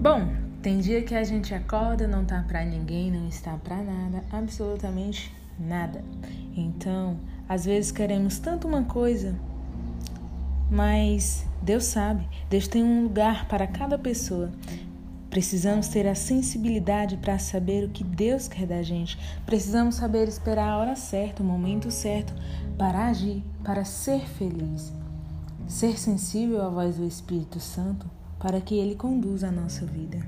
Bom, tem dia que a gente acorda, não tá pra ninguém, não está pra nada, absolutamente nada. Então, às vezes queremos tanto uma coisa, mas Deus sabe, Deus tem um lugar para cada pessoa. Precisamos ter a sensibilidade para saber o que Deus quer da gente. Precisamos saber esperar a hora certa, o momento certo para agir, para ser feliz. Ser sensível à voz do Espírito Santo para que Ele conduza a nossa vida.